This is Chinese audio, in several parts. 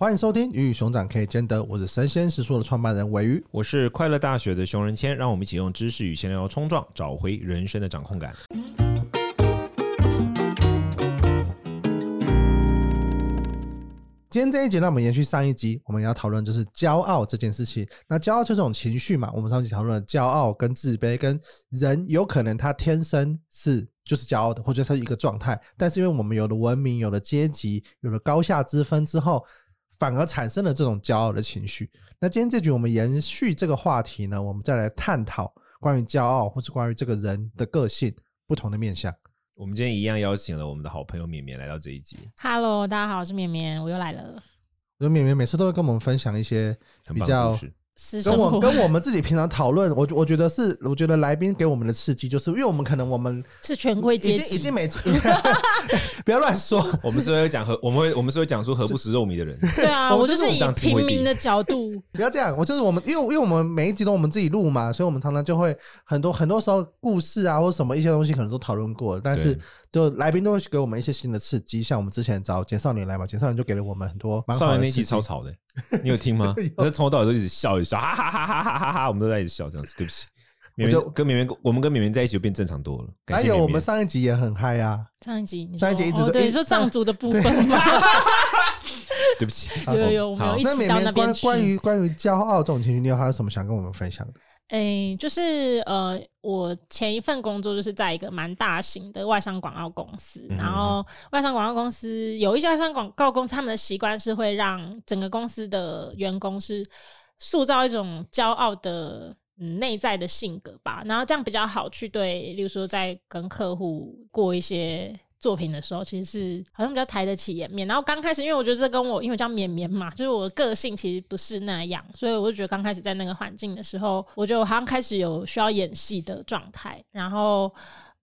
欢迎收听《鱼与熊掌可以兼得》，我是神仙食书的创办人尾鱼，我是快乐大学的熊仁谦，让我们一起用知识与闲聊冲撞，找回人生的掌控感。今天这一集，让我们延续上一集，我们要讨论就是骄傲这件事情。那骄傲就是这种情绪嘛，我们上集讨论了骄傲跟自卑，跟人有可能他天生是就是骄傲的，或者是一个状态，但是因为我们有了文明，有了阶级，有了高下之分之后。反而产生了这种骄傲的情绪。那今天这局我们延续这个话题呢，我们再来探讨关于骄傲，或是关于这个人的个性不同的面相。我们今天一样邀请了我们的好朋友绵绵来到这一集。Hello，大家好，我是绵绵，我又来了。我绵绵每次都会跟我们分享一些比较。跟我跟我们自己平常讨论，我我觉得是，我觉得来宾给我们的刺激，就是因为我们可能我们 是权贵阶级，已经已经没，不要乱说。我们是会讲和我们会我们是会讲出何不食肉糜的人。对啊，我就是以平民的角度。不要这样，我就是我们，因为因为我们每一集都我们自己录嘛，所以我们常常就会很多很多时候故事啊或者什么一些东西可能都讨论过，但是。就来宾都会给我们一些新的刺激，像我们之前找简少年来嘛，简少年就给了我们很多。少年那集超吵的，你有听吗？我从头到尾都一直笑一笑，哈哈哈哈哈哈哈，我们都在一直笑这样子。对不起，绵绵跟绵绵，我们跟绵绵在一起就变正常多了。还有我们上一集也很嗨啊，上一集上一集一直对你说藏族的部分吗？对不起，有有有，我们有一起到那边关。关于关于骄傲这种情绪，你有还有什么想跟我们分享的？诶、欸，就是呃，我前一份工作就是在一个蛮大型的外商广告公司，嗯、然后外商广告公司有一些外商广告公司，他们的习惯是会让整个公司的员工是塑造一种骄傲的嗯内在的性格吧，然后这样比较好去对，例如说在跟客户过一些。作品的时候，其实是好像比较抬得起颜面。然后刚开始，因为我觉得这跟我因为叫绵绵嘛，就是我的个性其实不是那样，所以我就觉得刚开始在那个环境的时候，我就好像开始有需要演戏的状态，然后。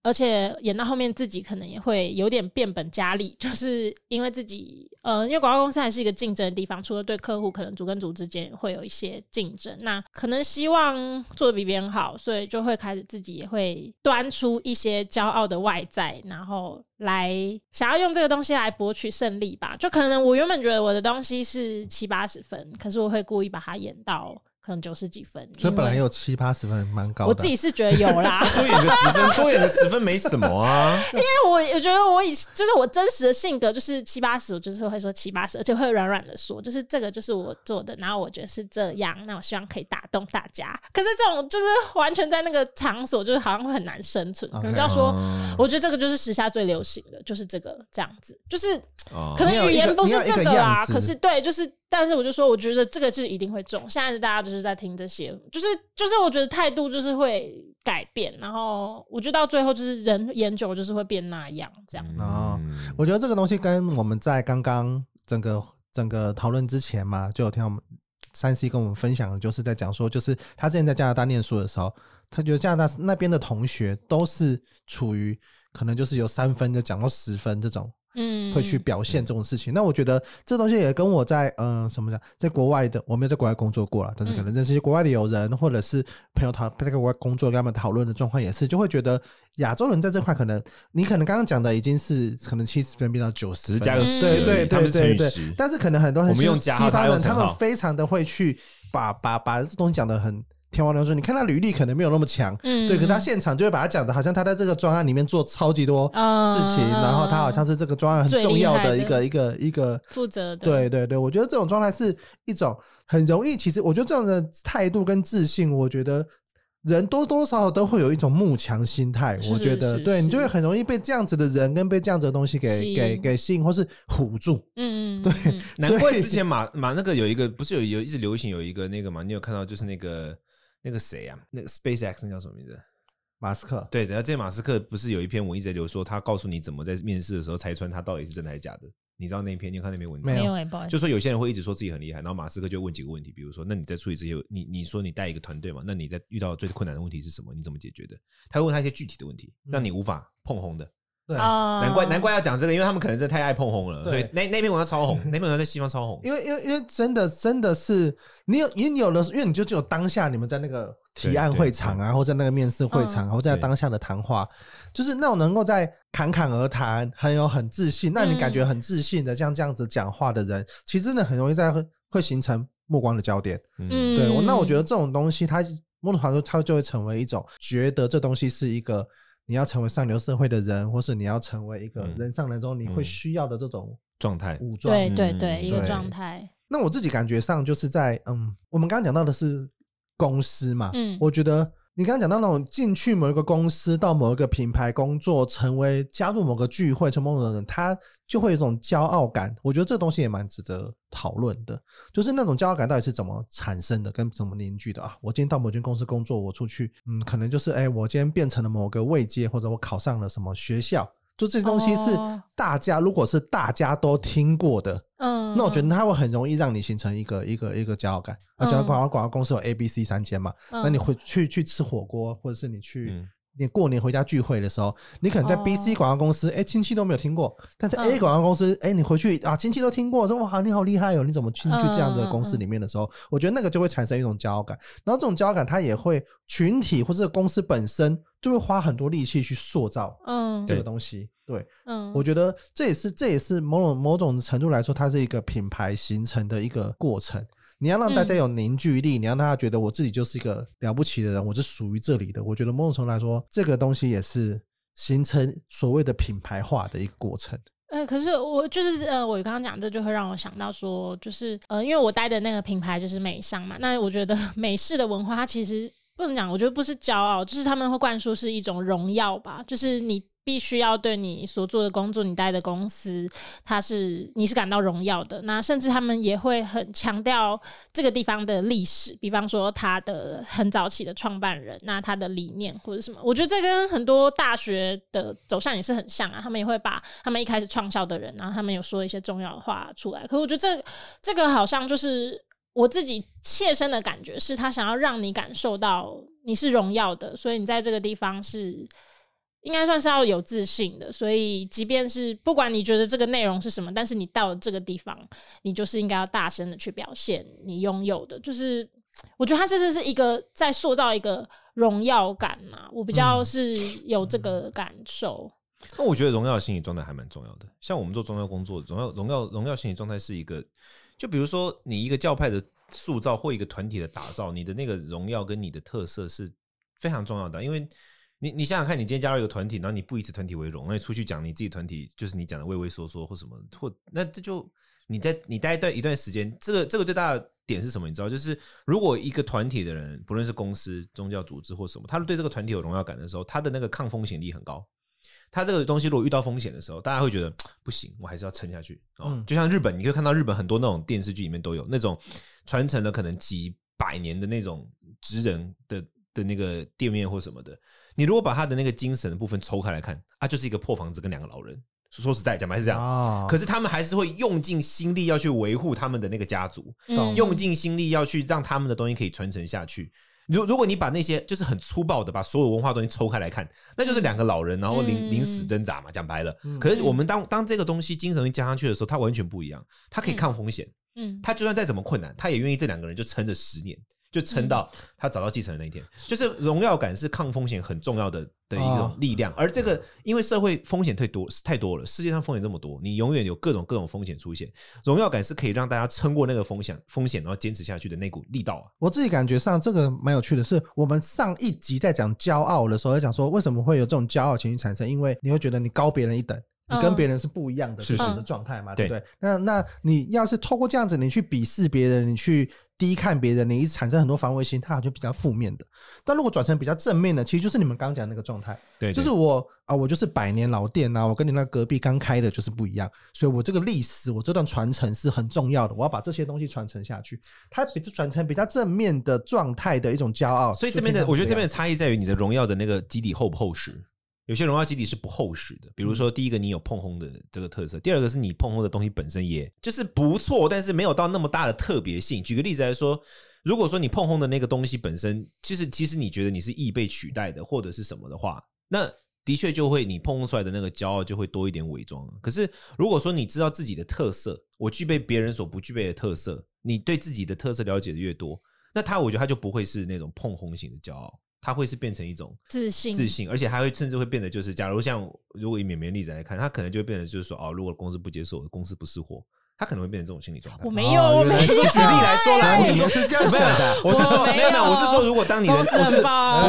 而且演到后面，自己可能也会有点变本加厉，就是因为自己，呃，因为广告公司还是一个竞争的地方，除了对客户，可能组跟组之间会有一些竞争，那可能希望做得比别人好，所以就会开始自己也会端出一些骄傲的外在，然后来想要用这个东西来博取胜利吧。就可能我原本觉得我的东西是七八十分，可是我会故意把它演到。可能九十几分，所以本来有七八十分，蛮高的。我自己是觉得有啦，多演个十分，多演个十分没什么啊。因为我我觉得我以就是我真实的性格就是七八十，我就是会说七八十，而且会软软的说，就是这个就是我做的，然后我觉得是这样，那我希望可以打动大家。可是这种就是完全在那个场所，就是好像会很难生存。可能要说，我觉得这个就是时下最流行的，就是这个这样子，就是可能语言不是这个啦，可是对，就是。但是我就说，我觉得这个是一定会中。现在是大家就是在听这些，就是就是我觉得态度就是会改变，然后我觉得到最后就是人研究就是会变那样这样。哦，我觉得这个东西跟我们在刚刚整个整个讨论之前嘛，就有听我们三 C 跟我们分享的，就是在讲说，就是他之前在加拿大念书的时候，他觉得加拿大那边的同学都是处于可能就是有三分就讲到十分这种。嗯，会去表现这种事情。那我觉得这东西也跟我在嗯、呃、什么讲，在国外的，我没有在国外工作过了，但是可能认识一些国外的友人，或者是朋友讨在国外工作跟他们讨论的状况也是，就会觉得亚洲人在这块可能，你可能刚刚讲的已经是可能七十分变到九十分，加个十，对对对对对。但是可能很多很我们用西方人，他们非常的会去把把把这东西讲的很。天王说：“你看他履历可能没有那么强，嗯，对，可他现场就会把他讲的，好像他在这个专案里面做超级多事情，嗯、然后他好像是这个专案很重要的一个一个一个负责的。对对对，我觉得这种状态是一种很容易。其实我觉得这样的态度跟自信，我觉得人多多少少都会有一种慕强心态。我觉得，对你就会很容易被这样子的人跟被这样子的东西给给给吸引，或是唬住。嗯 嗯，对。难怪之前马马那个有一个不是有有一直流行有一个那个嘛，你有看到就是那个。”那个谁啊？那个 SpaceX 那叫什么名字？马斯克。对，然后这马斯克不是有一篇文一直在流说，他告诉你怎么在面试的时候拆穿他到底是真的还是假的？你知道那一篇？你有看那篇文章没有？没有，就说有些人会一直说自己很厉害，然后马斯克就问几个问题，比如说，那你在处理这些，你你说你带一个团队嘛？那你在遇到最困难的问题是什么？你怎么解决的？他会问他一些具体的问题，让你无法碰红的。对，难怪难怪要讲这个，因为他们可能真的太爱碰红了，所以那那篇文章超红，那篇文章在西方超红。因为因为因为真的真的是你有你有的，因为你就只有当下你们在那个。提案会场啊，或者在那个面试会场，或者在当下的谈话，就是那种能够在侃侃而谈，很有很自信，那你感觉很自信的像这样子讲话的人，嗯、其实真的很容易在会会形成目光的焦点。嗯，对，我那我觉得这种东西，它某种程度它就会成为一种觉得这东西是一个你要成为上流社会的人，或是你要成为一个人上人中你会需要的这种状态武装。对对对，一个状态。那我自己感觉上就是在嗯，我们刚刚讲到的是公司嘛，嗯，我觉得。你刚刚讲到那种进去某一个公司，到某一个品牌工作，成为加入某个聚会，成为某种人，他就会有一种骄傲感。我觉得这东西也蛮值得讨论的，就是那种骄傲感到底是怎么产生的，跟怎么凝聚的啊？我今天到某间公司工作，我出去，嗯，可能就是哎、我今天变成了某个位阶，或者我考上了什么学校。就这些东西是大家，如果是大家都听过的，嗯，那我觉得它会很容易让你形成一个一个一个骄傲感。而且广告广告公司有 A、B、C 三间嘛，那你会去去吃火锅，或者是你去。你过年回家聚会的时候，你可能在 B、C 广告公司，哎、欸，亲戚都没有听过；但在 A 广告公司，哎、欸，你回去啊，亲戚都听过，说哇，你好厉害哦，你怎么进去这样的公司里面的时候，我觉得那个就会产生一种骄傲感。然后这种骄傲感，它也会群体或者公司本身就会花很多力气去塑造，嗯，这个东西。对，嗯，我觉得这也是这也是某种某种程度来说，它是一个品牌形成的一个过程。你要让大家有凝聚力，嗯、你让大家觉得我自己就是一个了不起的人，我是属于这里的。我觉得某种程度来说，这个东西也是形成所谓的品牌化的一个过程。呃，可是我就是呃，我刚刚讲这就会让我想到说，就是呃，因为我待的那个品牌就是美商嘛，那我觉得 美式的文化它其实不能讲，我觉得不是骄傲，就是他们会灌输是一种荣耀吧，就是你。必须要对你所做的工作，你待的公司，它是你是感到荣耀的。那甚至他们也会很强调这个地方的历史，比方说他的很早期的创办人，那他的理念或者什么，我觉得这跟很多大学的走向也是很像啊。他们也会把他们一开始创校的人，然后他们有说一些重要的话出来。可我觉得这这个好像就是我自己切身的感觉，是他想要让你感受到你是荣耀的，所以你在这个地方是。应该算是要有自信的，所以即便是不管你觉得这个内容是什么，但是你到了这个地方，你就是应该要大声的去表现你拥有的。就是我觉得他这是是一个在塑造一个荣耀感嘛，我比较是有这个感受。那、嗯、我觉得荣耀心理状态还蛮重要的。像我们做宗教工作，荣耀荣耀荣耀心理状态是一个，就比如说你一个教派的塑造或一个团体的打造，你的那个荣耀跟你的特色是非常重要的，因为。你你想想看，你今天加入一个团体，然后你不以此团体为荣，那你出去讲你自己团体，就是你讲的畏畏缩缩或什么，或那这就你在你待一段一段时间，这个这个最大的点是什么？你知道，就是如果一个团体的人，不论是公司、宗教组织或什么，他对这个团体有荣耀感的时候，他的那个抗风险力很高。他这个东西如果遇到风险的时候，大家会觉得不行，我还是要撑下去。哦，就像日本，你可以看到日本很多那种电视剧里面都有那种传承了可能几百年的那种职人的的那个店面或什么的。你如果把他的那个精神的部分抽开来看，啊，就是一个破房子跟两个老人。说实在，讲白是这样。哦、可是他们还是会用尽心力要去维护他们的那个家族，嗯、用尽心力要去让他们的东西可以传承下去。如如果你把那些就是很粗暴的把所有文化东西抽开来看，那就是两个老人然后临临死挣扎嘛。讲白了，可是我们当当这个东西精神加上去的时候，它完全不一样。它可以抗风险，嗯，它就算再怎么困难，他也愿意这两个人就撑着十年。就撑到他找到继承人那一天，就是荣耀感是抗风险很重要的的一种力量。而这个，因为社会风险太多太多了，世界上风险这么多，你永远有各种各种风险出现。荣耀感是可以让大家撑过那个风险风险，然后坚持下去的那股力道啊。我自己感觉上这个蛮有趣的是，我们上一集在讲骄傲的时候，在讲说为什么会有这种骄傲情绪产生，因为你会觉得你高别人一等。你跟别人是不一样的，是什么状态嘛？对不对？那那你要是透过这样子，你去鄙视别人，你去低看别人，你一产生很多防卫心，它好像就比较负面的。但如果转成比较正面的，其实就是你们刚刚讲那个状态。对，就是我啊，我就是百年老店呐，我跟你那隔壁刚开的就是不一样，所以我这个历史，我这段传承是很重要的，我要把这些东西传承下去。它比转成比较正面的状态的一种骄傲。所以这边的，我觉得这边的差异在于你的荣耀的那个基底厚不厚实。有些荣耀基底是不厚实的，比如说第一个你有碰轰的这个特色，第二个是你碰轰的东西本身也就是不错，但是没有到那么大的特别性。举个例子来说，如果说你碰轰的那个东西本身，其实其实你觉得你是易被取代的或者是什么的话，那的确就会你碰轰出来的那个骄傲就会多一点伪装。可是如果说你知道自己的特色，我具备别人所不具备的特色，你对自己的特色了解的越多，那他我觉得他就不会是那种碰轰型的骄傲。它会是变成一种自信，自信，而且还会甚至会变得就是，假如像如果以绵绵例子来看，它可能就会变得就是说，哦，如果公司不接受，公司不是货。他可能会变成这种心理状态。我没有，我没有。举例来说啦，你们是这样想的。我是说，没有没有，我是说，如果当你的不是不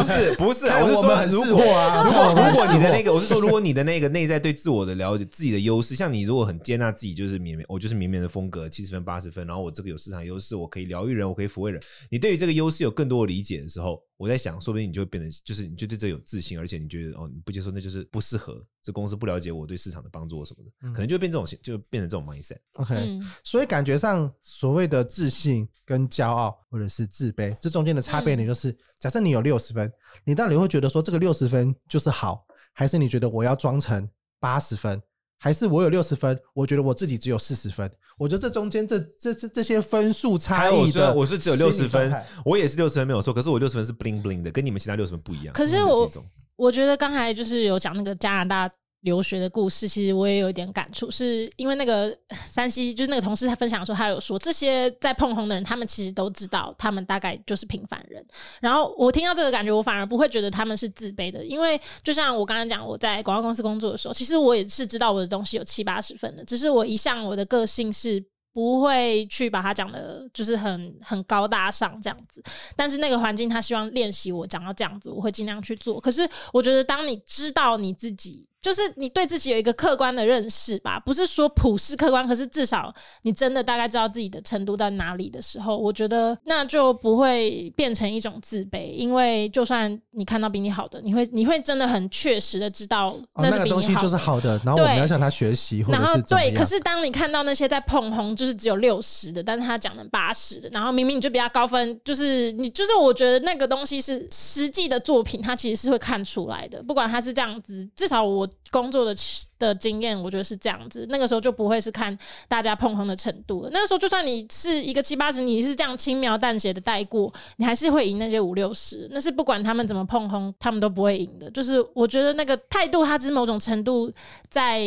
是不是，我是说，如果如果如果你的那个，我是说，如果你的那个内在对自我的了解，自己的优势，像你如果很接纳自己，就是绵绵，我就是绵绵的风格，七十分八十分，然后我这个有市场优势，我可以疗愈人，我可以抚慰人。你对于这个优势有更多的理解的时候。我在想，说不定你就会变得，就是你就对这有自信，而且你觉得哦，你不接受那就是不适合，这公司不了解我对市场的帮助什么的，嗯、可能就会变这种，就变成这种 mindset。OK，、嗯、所以感觉上所谓的自信跟骄傲或者是自卑，这中间的差别呢，就是、嗯、假设你有六十分，你到底会觉得说这个六十分就是好，还是你觉得我要装成八十分？还是我有六十分，我觉得我自己只有四十分。我觉得这中间这这这这些分数差异的，我是只有六十分，我也是六十分没有错。可是我六十分是 bling bling 的，跟你们其他六十分不一样。可是我我觉得刚才就是有讲那个加拿大。留学的故事，其实我也有一点感触，是因为那个 山西就是那个同事他分享说，他有说这些在碰红的人，他们其实都知道，他们大概就是平凡人。然后我听到这个感觉，我反而不会觉得他们是自卑的，因为就像我刚刚讲，我在广告公司工作的时候，其实我也是知道我的东西有七八十分的，只是我一向我的个性是。不会去把它讲的，就是很很高大上这样子。但是那个环境，他希望练习我讲到这样子，我会尽量去做。可是我觉得，当你知道你自己，就是你对自己有一个客观的认识吧，不是说普世客观，可是至少你真的大概知道自己的程度在哪里的时候，我觉得那就不会变成一种自卑。因为就算你看到比你好的，你会你会真的很确实的知道那是比你好的，哦，那个东西就是好的，然后我们要向他学习。然后对，可是当你看到那些在捧红，就是是只有六十的，但是他讲了八十的，然后明明你就比较高分，就是你就是我觉得那个东西是实际的作品，他其实是会看出来的，不管他是这样子，至少我工作的的经验，我觉得是这样子，那个时候就不会是看大家碰红的程度了，那个时候就算你是一个七八十，你是这样轻描淡写的带过，你还是会赢那些五六十，那是不管他们怎么碰红，他们都不会赢的。就是我觉得那个态度，它只是某种程度在。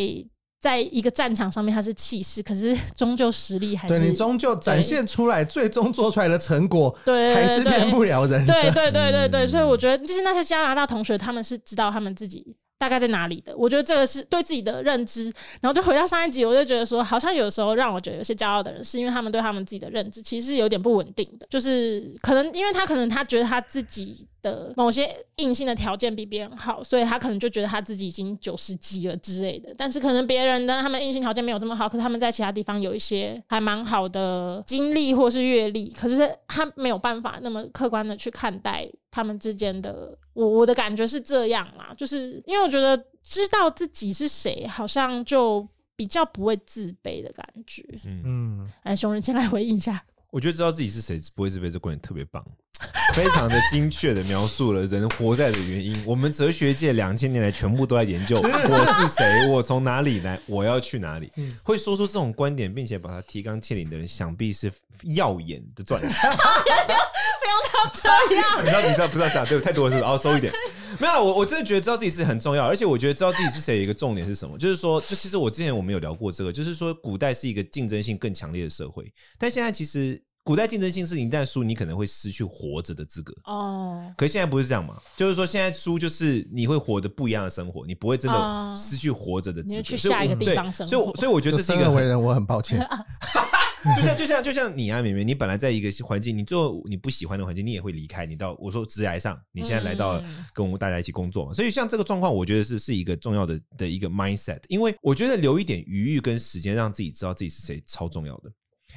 在一个战场上面，他是气势，可是终究实力还是对你终究展现出来，最终做出来的成果，对，还是骗不了人。对对对对 对，所以我觉得，就是那些加拿大同学，他们是知道他们自己。大概在哪里的？我觉得这个是对自己的认知，然后就回到上一集，我就觉得说，好像有时候让我觉得有些骄傲的人，是因为他们对他们自己的认知其实有点不稳定的，就是可能因为他可能他觉得他自己的某些硬性的条件比别人好，所以他可能就觉得他自己已经九十几了之类的。但是可能别人呢，他们硬性条件没有这么好，可是他们在其他地方有一些还蛮好的经历或是阅历，可是他没有办法那么客观的去看待他们之间的。我我的感觉是这样啦，就是因为我觉得知道自己是谁，好像就比较不会自卑的感觉。嗯，来，熊人先来回应一下。我觉得知道自己是谁不会自卑，这观点特别棒，非常的精确的描述了人活在的原因。我们哲学界两千年来全部都在研究 我是谁，我从哪里来，我要去哪里。会说出这种观点，并且把它提纲挈领的人，想必是耀眼的钻石。不用到这样，你知道，你知道，不知道讲对，太多了是，然后收一点。没有，我我真的觉得知道自己是很重要，而且我觉得知道自己是谁有一个重点是什么，就是说，就其实我之前我们有聊过这个，就是说，古代是一个竞争性更强烈的社会，但现在其实古代竞争性是你一旦输，你可能会失去活着的资格哦。可是现在不是这样嘛？就是说，现在输就是你会活得不一样的生活，你不会真的失去活着的资格，你去下一个地方生活。所以，所以我觉得这是一个为人，我很抱歉。就像就像就像你啊，绵绵，你本来在一个环境，你做你不喜欢的环境，你也会离开。你到我说职涯上，你现在来到跟我们大家一起工作嘛，所以像这个状况，我觉得是是一个重要的的一个 mindset。因为我觉得留一点余裕跟时间，让自己知道自己是谁，超重要的。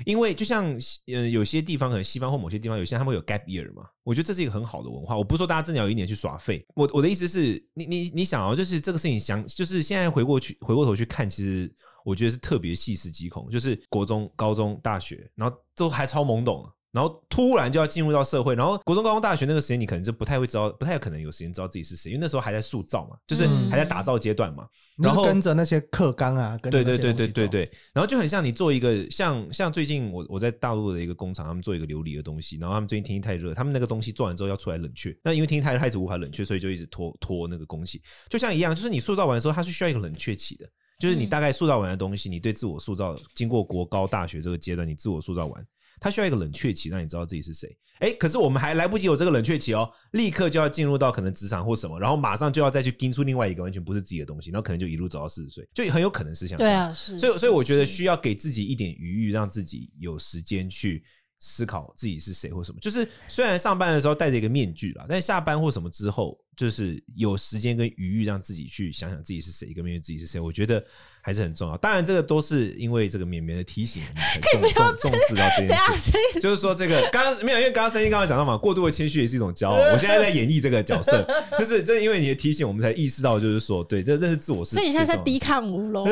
因为就像呃有些地方可能西方或某些地方，有些他们会有 gap year 嘛，我觉得这是一个很好的文化。我不是说大家真的要一年去耍废，我我的意思是你你你想哦，就是这个事情想就是现在回过去回过头去看，其实。我觉得是特别细思极恐，就是国中、高中、大学，然后都还超懵懂，然后突然就要进入到社会，然后国中、高中、大学那个时间，你可能就不太会知道，不太有可能有时间知道自己是谁，因为那时候还在塑造嘛，就是还在打造阶段嘛。嗯、然后跟着那些课纲啊，跟对对对对对对，然后就很像你做一个像像最近我我在大陆的一个工厂，他们做一个琉璃的东西，然后他们最近天气太热，他们那个东西做完之后要出来冷却，那因为天气太热，它一直无法冷却，所以就一直拖拖那个工期，就像一样，就是你塑造完的时候，它是需要一个冷却期的。就是你大概塑造完的东西，你对自我塑造经过国高大学这个阶段，你自我塑造完，它需要一个冷却期，让你知道自己是谁。哎，可是我们还来不及有这个冷却期哦，立刻就要进入到可能职场或什么，然后马上就要再去盯出另外一个完全不是自己的东西，然后可能就一路走到四十岁，就很有可能是像这样。对啊，是。所以，所以我觉得需要给自己一点余裕，让自己有时间去。思考自己是谁或什么，就是虽然上班的时候戴着一个面具啦，但下班或什么之后，就是有时间跟余裕让自己去想想自己是谁，一个面对自己是谁，我觉得还是很重要。当然，这个都是因为这个绵绵的提醒，很重 重重视到这件事。就是说，这个刚刚没有，因为刚刚声音刚刚讲到嘛，过度的谦虚也是一种骄傲。我现在在演绎这个角色，就是正因为你的提醒，我们才意识到，就是说，对，这这是自我。所以你现在在抵抗吴龙。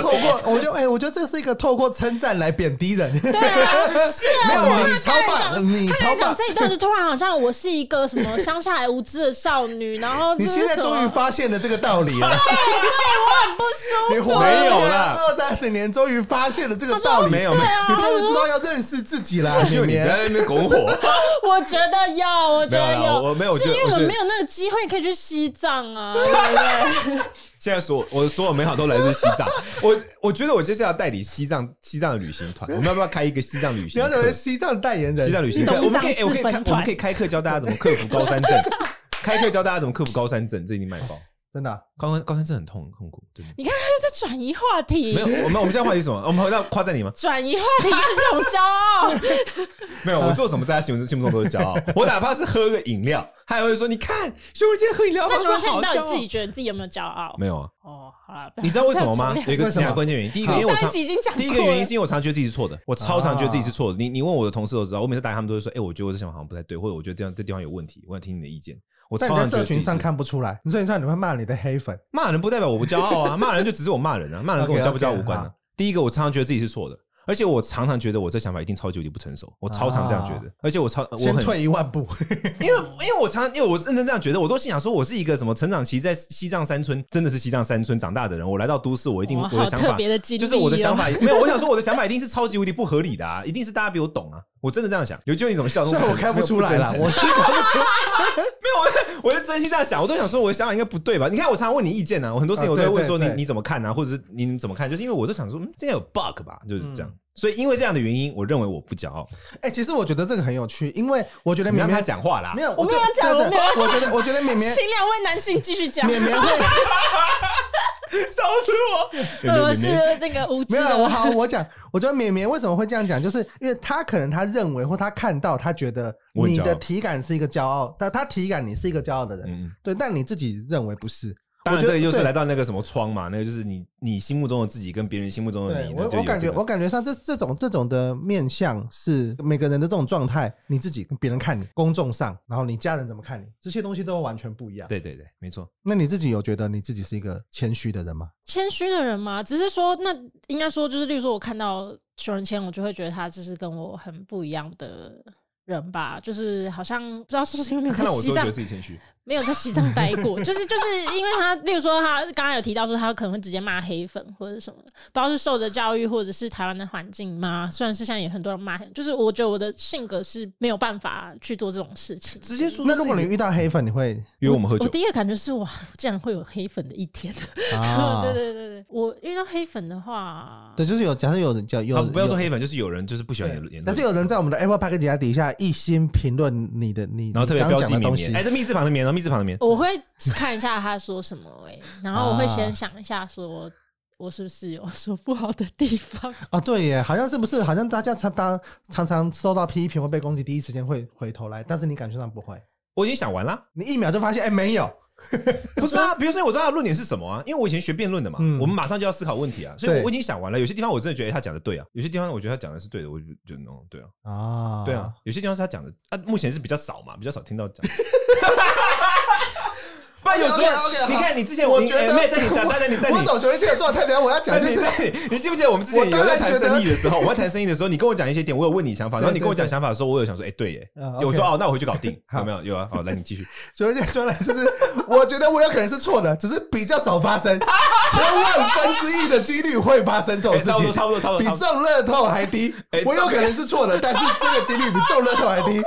透过，我就哎、欸，我觉得这是一个透过称赞来贬低人。对啊，是啊，没有你超棒，你超棒。这一段就突然好像我是一个什么乡下来无知的少女，然后你现在终于发现了这个道理了。对，对我很不舒服。你活没有了二三十年，终于发现了这个道理。没有，没有，你终于知道要认识自己了。因为你在那边拱火。我觉得要，我觉得有，我没有，是因为我们没有那个机会可以去西藏啊。对不对？现在所我的所有美好都来自西藏，我我觉得我接下来要代理西藏西藏的旅行团，我们要不要开一个西藏旅行？你要成为西藏代言人，西藏旅行团，我们可以，我可以开，我们可以开课教大家怎么克服高山症，开课教大家怎么克服高山症，这已经卖爆。真的、啊，高三高山症很痛很痛苦，对。你看他又在转移话题。没有，我们我们现在话题是什么？我们回到夸赞你吗？转移话题是这种骄傲。没有，我做什么在他心目心目中都是骄傲。我哪怕是喝个饮料，他也会说：“你看，兄弟今天喝饮料。”那说说你到底自己觉得自己有没有骄傲？没有啊。哦，好了，你知道为什么吗？有一个很关键原因。第一个，因为我常第一个原因是因为我常觉得自己是错的，我超常觉得自己是错的。你你问我的同事都知道，我每次打他们都会说：“哎，我觉得我这想法好像不太对，或者我觉得这样这地方有问题，我想听你的意见。”我在你在社群上看不出来，你社群上你会骂你的黑粉，骂人不代表我不骄傲啊，骂人就只是我骂人啊，骂人跟我骄不骄傲无关啊。第一个，我常常觉得自己是错的。而且我常常觉得我这想法一定超级无敌不成熟，我超常这样觉得。而且我超，我先退一万步，因为因为我常因为我认真这样觉得，我都心想说，我是一个什么成长期在西藏山村，真的是西藏山村长大的人，我来到都市，我一定我的想法就是我的想法 没有，我想说我的想法一定是超级无敌不合理的啊，一定是大家比我懂啊，我真的这样想。有机会你怎么笑？虽然我看不出来了，我是看不出来，没有，我我是真心这样想，我都想说我的想法应该不对吧？你看我常常问你意见呢，我很多事情我都会问说你你怎么看呢？或者是你怎么看？就是因为我都想说，嗯，这样有 bug 吧？就是这样。所以因为这样的原因，我认为我不骄傲。哎，其实我觉得这个很有趣，因为我觉得绵绵他讲话啦，没有，我没有讲，我没有。我觉得，我觉得绵绵，请两位男性继续讲。绵绵会笑死我！我是那个无知。没有，我好，我讲，我觉得绵绵为什么会这样讲，就是因为他可能他认为或他看到，他觉得你的体感是一个骄傲，但他体感你是一个骄傲的人，对，但你自己认为不是。当然，这个就是来到那个什么窗嘛，那个就是你你心目中的自己跟别人心目中的你。我我感觉我感觉上这这种这种的面相是每个人的这种状态，你自己跟别人看你，公众上，然后你家人怎么看你，这些东西都完全不一样。对对对，没错。那你自己有觉得你自己是一个谦虚的人吗？谦虚的人吗？只是说，那应该说就是，例如说我看到熊仁谦，我就会觉得他就是跟我很不一样的人吧，就是好像不知道是不是因为看到我都觉得自己谦虚。没有在西藏待过，就是就是因为他，例如说他刚刚有提到说他可能会直接骂黑粉或者什么，不知道是受的教育或者是台湾的环境吗？虽然是现在也很多人骂，就是我觉得我的性格是没有办法去做这种事情。直接说，那如果你遇到黑粉，你会约我们喝酒？我第一个感觉是哇，竟然会有黑粉的一天。啊、对对对对，我遇到黑粉的话，对，就是有假设有人叫有，不要说黑粉，就是有人就是不喜欢你的言论，但是有人在我们的 Apple Podcast 底下一心评论你的你，然后特别标记东西，哎，这密字旁的棉，然后密字旁的棉，我会。看一下他说什么哎、欸，然后我会先想一下，说我是不是有说不好的地方啊？对耶，好像是不是？好像大家常当常常受到批评或被攻击，第一时间会回头来，但是你感觉上不会。我已经想完了，你一秒就发现，哎、欸，没有，不是啊。比如说，我知道他的论点是什么啊，因为我以前学辩论的嘛，嗯、我们马上就要思考问题啊，所以我已经想完了。有些地方我真的觉得他讲的对啊，有些地方我觉得他讲的是对的，我就觉得哦，对啊，啊，对啊，有些地方是他讲的啊，目前是比较少嘛，比较少听到讲。有时候你看，你之前我觉得在你在在你在你，我懂熊仁这个状态。然后我要讲，你在你记不记得我们之前有在谈生意的时候，我在谈生意的时候，你跟我讲一些点，我有问你想法，然后你跟我讲想法的时候，我有想说，哎，对耶，有说哦，那我回去搞定，有没有？有啊，好，来你继续。熊仁谦说来就是，我觉得我有可能是错的，只是比较少发生，千万分之一的几率会发生这种事情，差不多差不多，比中乐透还低。我有可能是错的，但是这个几率比中乐透还低，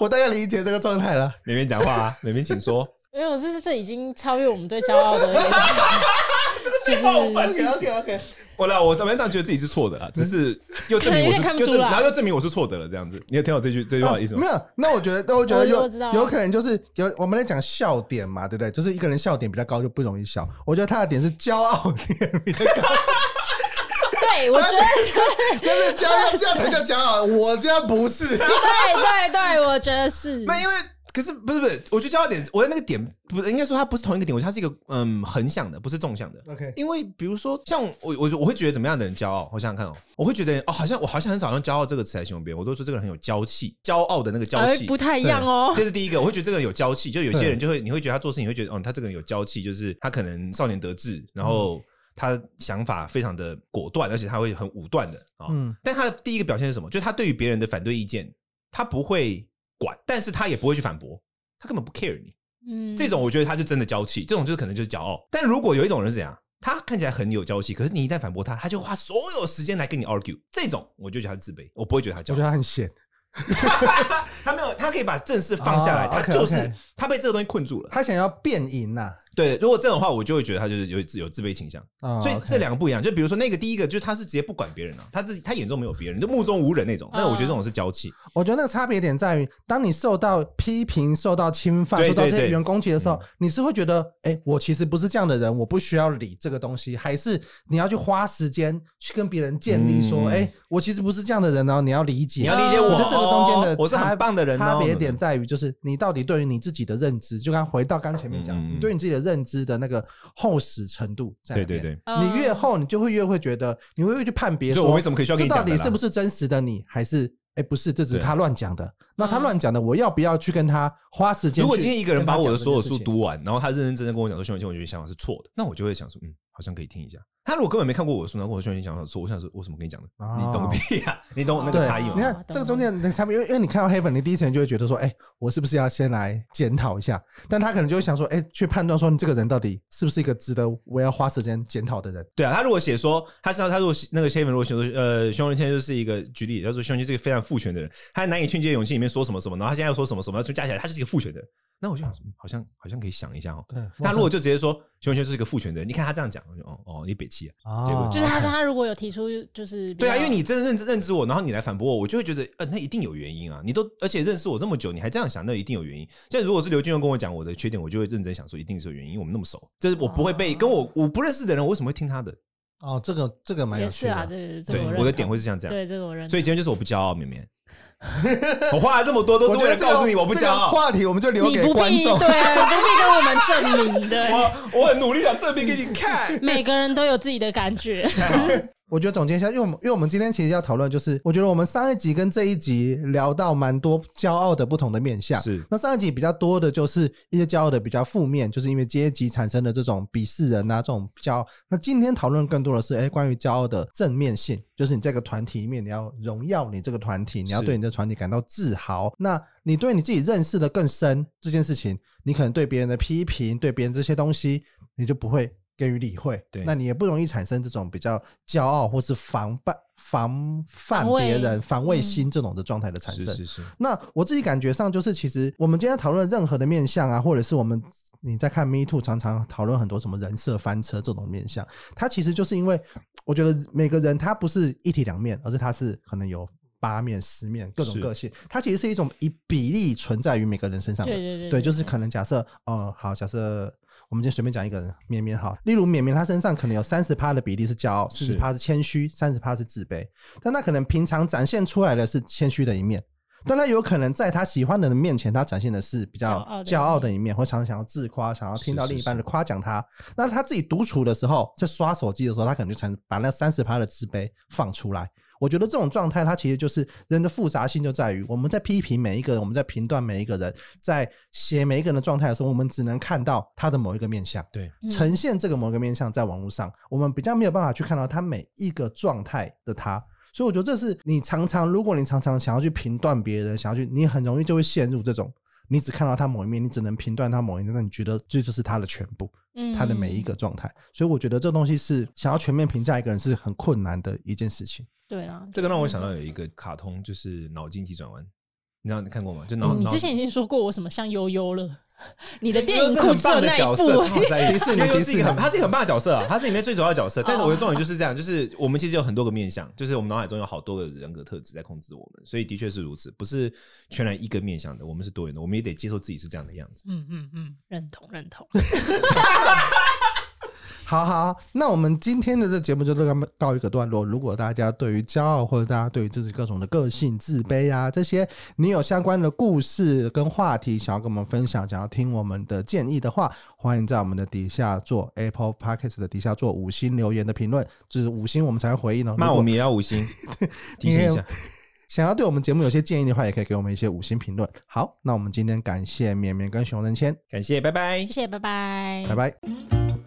我大概理解这个状态了。美美讲话啊，美美请说。没有，这是这已经超越我们对骄傲的。就是 OK OK OK。我啦，我表面上觉得自己是错的啦，只是又证明我是，又证然后又证明我是错的了，这样子。你有听到这句这句话的意思吗？没有。那我觉得，那我觉得有有可能就是有我们在讲笑点嘛，对不对？就是一个人笑点比较高就不容易笑。我觉得他的点是骄傲点比较高。对，我觉得但是骄傲这样才叫骄傲，我这样不是。对对对，我觉得是。那因为。可是不是不是，我觉得骄傲点，我在那个点不是应该说它不是同一个点，我觉得它是一个嗯横向的，不是纵向的。OK，因为比如说像我我我会觉得怎么样的人骄傲？我想想看哦，我会觉得哦，好像我好像很少用骄傲这个词来形容别人，我都说这个人很有娇气，骄傲的那个娇气不太一样哦。这是第一个，我会觉得这个人有娇气，就有些人就会你会觉得他做事情会觉得哦，他这个人有娇气，就是他可能少年得志，然后他想法非常的果断，而且他会很武断的啊。嗯，但他的第一个表现是什么？就是他对于别人的反对意见，他不会管，但是他也不会去反驳。他根本不 care 你，嗯，这种我觉得他是真的娇气，这种就是可能就是骄傲。但如果有一种人是怎样，他看起来很有娇气，可是你一旦反驳他，他就花所有时间来跟你 argue，这种我就觉得他自卑，我不会觉得他骄傲，我觉得他很闲。他没有，他可以把正事放下来，他就是他被这个东西困住了，他想要变赢呐。对，如果这种话，我就会觉得他就是有有自卑倾向。所以这两个不一样。就比如说那个第一个，就是他是直接不管别人了，他自己他眼中没有别人，就目中无人那种。那我觉得这种是娇气。我觉得那个差别点在于，当你受到批评、受到侵犯、受到这些员工攻击的时候，你是会觉得，哎，我其实不是这样的人，我不需要理这个东西，还是你要去花时间去跟别人建立说，哎，我其实不是这样的人哦，你要理解，你要理解我。我觉得这个中间的我是很棒的人。差别点在于，就是你到底对于你自己的认知，就刚回到刚前面讲，你对你自己的认知的那个。厚实程度在里面，对对对，你越厚，你就会越会觉得，你会越去判别说，我为什么可以需要这到底是不是真实的你，还是哎不是，这只是他乱讲的。那他乱讲的，我要不要去跟他花时间？如果今天一个人把我的所有书读完，然后他认认真真跟我讲说，熊永清，我觉得想法是错的，那我就会想说，嗯，好像可以听一下。他如果根本没看过我的书，然后跟我说你想说，我想说，我怎么跟你讲的？你懂个屁呀！你懂那个差异吗？你看这个中间的差别，因为因为你看到黑粉，你第一时间就会觉得说，哎，我是不是要先来检讨一下？但他可能就会想说，哎，去判断说你这个人到底是不是一个值得我要花时间检讨的人？对啊，他如果写说，他知道他如果那个黑粉如果写说，呃，熊仁谦就是一个举例，他说熊仁谦是一个非常父权的人，他难以劝诫勇气里面说什么什么，然后他现在又说什么什么，就加起来他是一个父权的人。那我就想说，好像好像可以想一下哦。对，那如果就直接说熊文轩是一个父权的人，你看他这样讲，我就哦哦，你北七啊。结果就是他说他如果有提出，就是对啊，因为你真的认知认知我，然后你来反驳我，我就会觉得，呃，那一定有原因啊。你都而且认识我这么久，你还这样想，那一定有原因。现在如果是刘俊佑跟我讲我的缺点，我就会认真想说，一定是有原因，因为我们那么熟，就是我不会被跟我我不认识的人，我为什么会听他的？哦，这个这个蛮有趣的。啊，对对，我的点会是像这样。对，这个我认。所以今天就是我不骄傲，绵绵。我话了这么多，都是为了告诉你我不骄傲。话题我们就留给观众，对，不必跟我们证明的。我 我很努力想证明给你看。每个人都有自己的感觉。我觉得总结一下，因为我们因为我们今天其实要讨论，就是我觉得我们上一集跟这一集聊到蛮多骄傲的不同的面向。是，那上一集比较多的就是一些骄傲的比较负面，就是因为阶级产生的这种鄙视人啊这种骄傲。那今天讨论更多的是，哎，关于骄傲的正面性，就是你这个团体里面你要荣耀你这个团体，你要对你的团体感到自豪。那你对你自己认识的更深这件事情，你可能对别人的批评，对别人这些东西，你就不会。给予理会，对，那你也不容易产生这种比较骄傲或是防范、防范别人、防卫心这种的状态的产生。是是是。那我自己感觉上就是，其实我们今天讨论任何的面相啊，或者是我们你在看 Me Too 常常讨论很多什么人设翻车这种面相，它其实就是因为我觉得每个人他不是一体两面，而是他是可能有八面、十面各种个性，它其实是一种以比例存在于每个人身上的。对对对，对，就是可能假设哦，好，假设。我们就随便讲一个人，绵绵哈。例如绵绵，他身上可能有三十趴的比例是骄傲，四十趴是谦虚，三十趴是自卑。但他可能平常展现出来的是谦虚的一面，但他有可能在他喜欢的人面前，他展现的是比较骄傲的一面，或常常想要自夸，想要听到另一半的夸奖他。那他自己独处的时候，在刷手机的时候，他可能就产把那三十趴的自卑放出来。我觉得这种状态，它其实就是人的复杂性，就在于我们在批评每一个人，我们在评断每一个人，在写每一个人的状态的时候，我们只能看到他的某一个面相，对，呈现这个某一个面相在网络上，我们比较没有办法去看到他每一个状态的他。所以我觉得这是你常常，如果你常常想要去评断别人，想要去，你很容易就会陷入这种，你只看到他某一面，你只能评断他某一面，那你觉得这就是他的全部，他的每一个状态。所以我觉得这东西是想要全面评价一个人是很困难的一件事情。对啊，这个让我想到有一个卡通，就是脑筋急转弯。你知道你看过吗？就脑你之前已经说过我什么像悠悠了。你的电影库只有那一部，迪士尼又是一个很，他是一个很棒的角色啊，他是里面最主要的角色。但是我的重点就是这样，就是我们其实有很多个面相，就是我们脑海中有好多个人格特质在控制我们，所以的确是如此，不是全然一个面相的。我们是多元的，我们也得接受自己是这样的样子。嗯嗯嗯，认同认同。好好，那我们今天的这节目就这么告一个段落。如果大家对于骄傲，或者大家对于自己各种的个性、自卑啊这些，你有相关的故事跟话题想要跟我们分享，想要听我们的建议的话，欢迎在我们的底下做 Apple Podcast 的底下做五星留言的评论，就是五星我们才会回应哦。那我们也要五星，提醒一下。想要对我们节目有些建议的话，也可以给我们一些五星评论。好，那我们今天感谢绵绵跟熊仁谦，感谢，拜拜，谢谢，拜拜，拜拜。